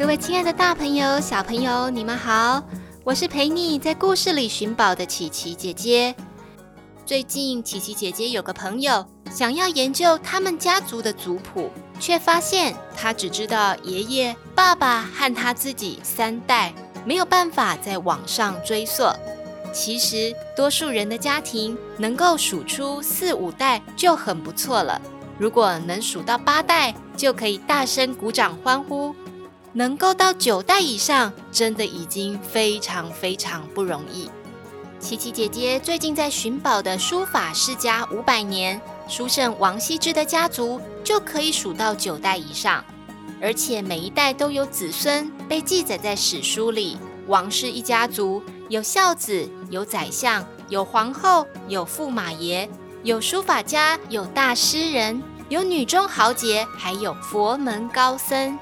各位亲爱的大朋友、小朋友，你们好！我是陪你在故事里寻宝的琪琪姐姐。最近，琪琪姐姐有个朋友想要研究他们家族的族谱，却发现她只知道爷爷、爸爸和他自己三代，没有办法在网上追溯。其实，多数人的家庭能够数出四五代就很不错了。如果能数到八代，就可以大声鼓掌欢呼。能够到九代以上，真的已经非常非常不容易。琪琪姐姐最近在寻宝的书法世家五百年，书圣王羲之的家族就可以数到九代以上，而且每一代都有子孙被记载在史书里。王氏一家族有孝子，有宰相，有皇后，有驸马爷，有书法家，有大诗人，有女中豪杰，还有佛门高僧。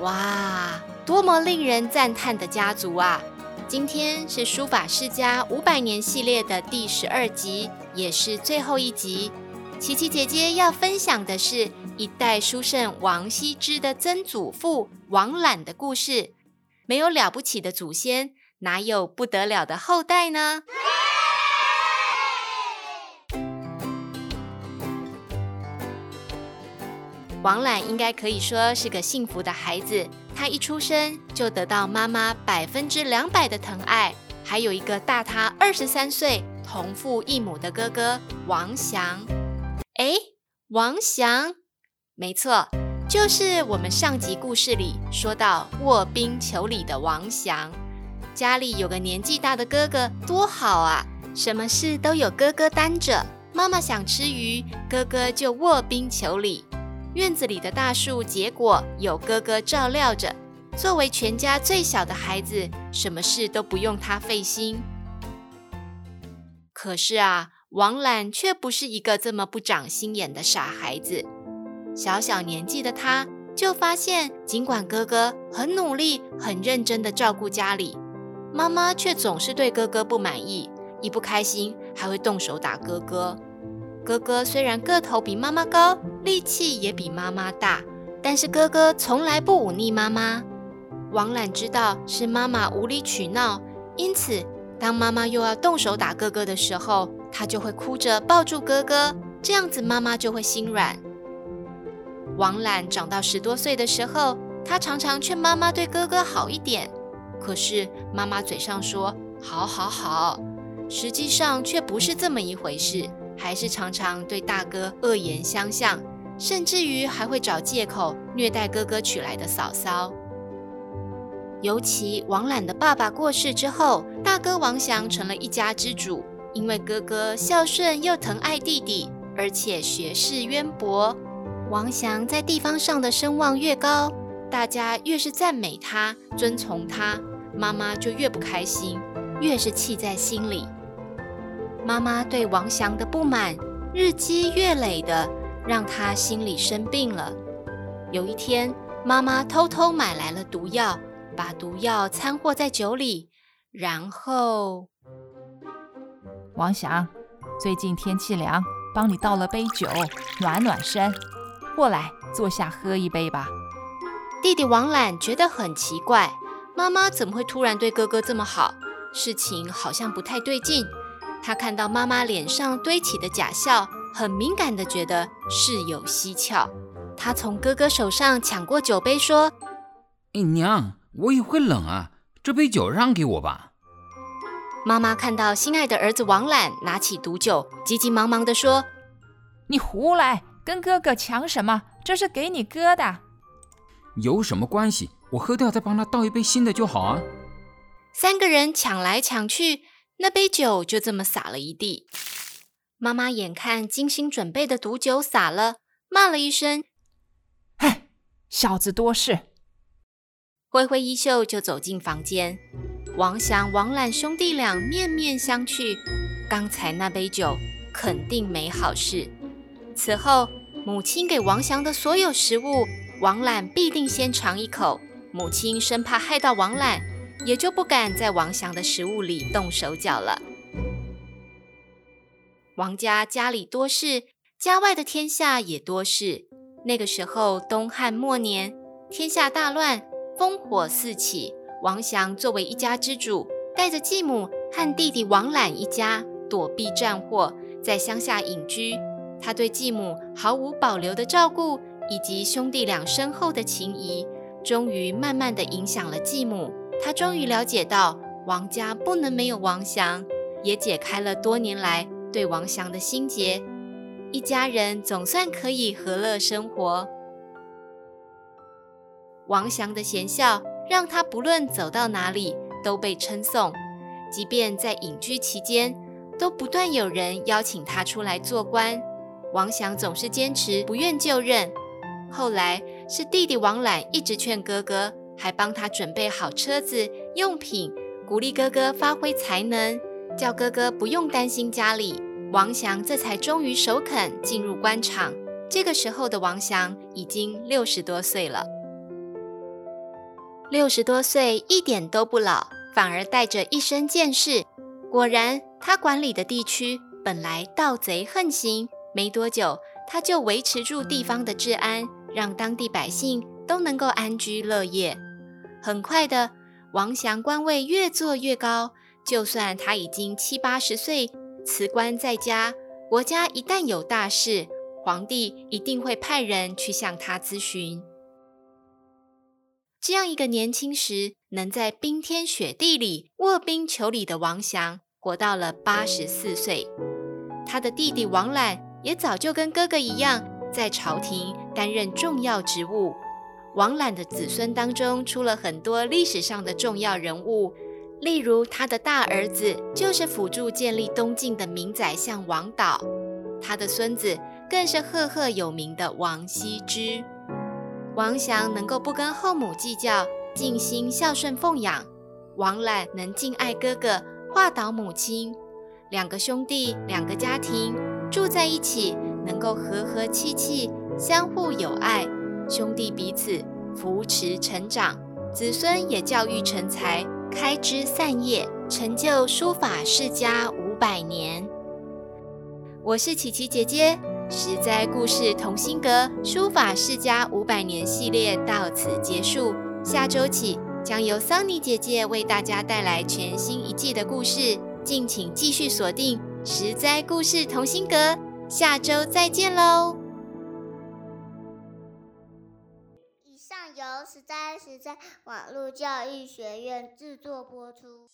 哇，多么令人赞叹的家族啊！今天是书法世家五百年系列的第十二集，也是最后一集。琪琪姐姐要分享的是一代书圣王羲之的曾祖父王览的故事。没有了不起的祖先，哪有不得了的后代呢？王览应该可以说是个幸福的孩子，他一出生就得到妈妈百分之两百的疼爱，还有一个大他二十三岁、同父异母的哥哥王翔。哎，王翔，没错，就是我们上集故事里说到卧冰求鲤的王翔。家里有个年纪大的哥哥，多好啊！什么事都有哥哥担着，妈妈想吃鱼，哥哥就卧冰求鲤。院子里的大树结果有哥哥照料着，作为全家最小的孩子，什么事都不用他费心。可是啊，王览却不是一个这么不长心眼的傻孩子。小小年纪的他，就发现尽管哥哥很努力、很认真地照顾家里，妈妈却总是对哥哥不满意，一不开心还会动手打哥哥。哥哥虽然个头比妈妈高，力气也比妈妈大，但是哥哥从来不忤逆妈妈。王览知道是妈妈无理取闹，因此当妈妈又要动手打哥哥的时候，他就会哭着抱住哥哥，这样子妈妈就会心软。王览长到十多岁的时候，他常常劝妈妈对哥哥好一点，可是妈妈嘴上说好好好，实际上却不是这么一回事。还是常常对大哥恶言相向，甚至于还会找借口虐待哥哥娶来的嫂嫂。尤其王览的爸爸过世之后，大哥王祥成了一家之主。因为哥哥孝顺又疼爱弟弟，而且学识渊博，王祥在地方上的声望越高，大家越是赞美他、尊崇他，妈妈就越不开心，越是气在心里。妈妈对王翔的不满日积月累的，让他心里生病了。有一天，妈妈偷偷买来了毒药，把毒药掺和在酒里，然后，王翔，最近天气凉，帮你倒了杯酒，暖暖身。过来，坐下喝一杯吧。弟弟王览觉得很奇怪，妈妈怎么会突然对哥哥这么好？事情好像不太对劲。他看到妈妈脸上堆起的假笑，很敏感的觉得事有蹊跷。他从哥哥手上抢过酒杯，说：“哎，娘，我也会冷啊，这杯酒让给我吧。”妈妈看到心爱的儿子王览拿起毒酒，急急忙忙的说：“你胡来，跟哥哥抢什么？这是给你哥的。”有什么关系？我喝掉再帮他倒一杯新的就好啊。三个人抢来抢去。那杯酒就这么洒了一地，妈妈眼看精心准备的毒酒洒了，骂了一声：“嘿，小子多事！”挥挥衣袖就走进房间。王祥、王懒兄弟俩面面相觑，刚才那杯酒肯定没好事。此后，母亲给王祥的所有食物，王懒必定先尝一口。母亲生怕害到王懒，也就不敢在王祥的食物里动手脚了。王家家里多事，家外的天下也多事。那个时候，东汉末年，天下大乱。烽火四起，王祥作为一家之主，带着继母和弟弟王览一家躲避战祸，在乡下隐居。他对继母毫无保留的照顾，以及兄弟俩深厚的情谊，终于慢慢的影响了继母。他终于了解到王家不能没有王祥，也解开了多年来对王祥的心结。一家人总算可以和乐生活。王祥的贤孝让他不论走到哪里都被称颂，即便在隐居期间，都不断有人邀请他出来做官。王祥总是坚持不愿就任。后来是弟弟王览一直劝哥哥，还帮他准备好车子用品，鼓励哥哥发挥才能，叫哥哥不用担心家里。王祥这才终于首肯进入官场。这个时候的王祥已经六十多岁了。六十多岁一点都不老，反而带着一身见识。果然，他管理的地区本来盗贼横行，没多久他就维持住地方的治安，让当地百姓都能够安居乐业。很快的，王祥官位越做越高，就算他已经七八十岁，辞官在家，国家一旦有大事，皇帝一定会派人去向他咨询。这样一个年轻时能在冰天雪地里卧冰求鲤的王祥，活到了八十四岁。他的弟弟王览也早就跟哥哥一样，在朝廷担任重要职务。王览的子孙当中出了很多历史上的重要人物，例如他的大儿子就是辅助建立东晋的名宰相王导，他的孙子更是赫赫有名的王羲之。王祥能够不跟后母计较，尽心孝顺奉养；王览能敬爱哥哥，化导母亲。两个兄弟，两个家庭住在一起，能够和和气气，相互友爱，兄弟彼此扶持成长，子孙也教育成才，开枝散叶，成就书法世家五百年。我是琪琪姐姐。实在故事同心阁书法世家五百年系列到此结束，下周起将由桑尼姐姐为大家带来全新一季的故事，敬请继续锁定实在故事同心阁，下周再见喽！实在实在网络教育学院制作播出。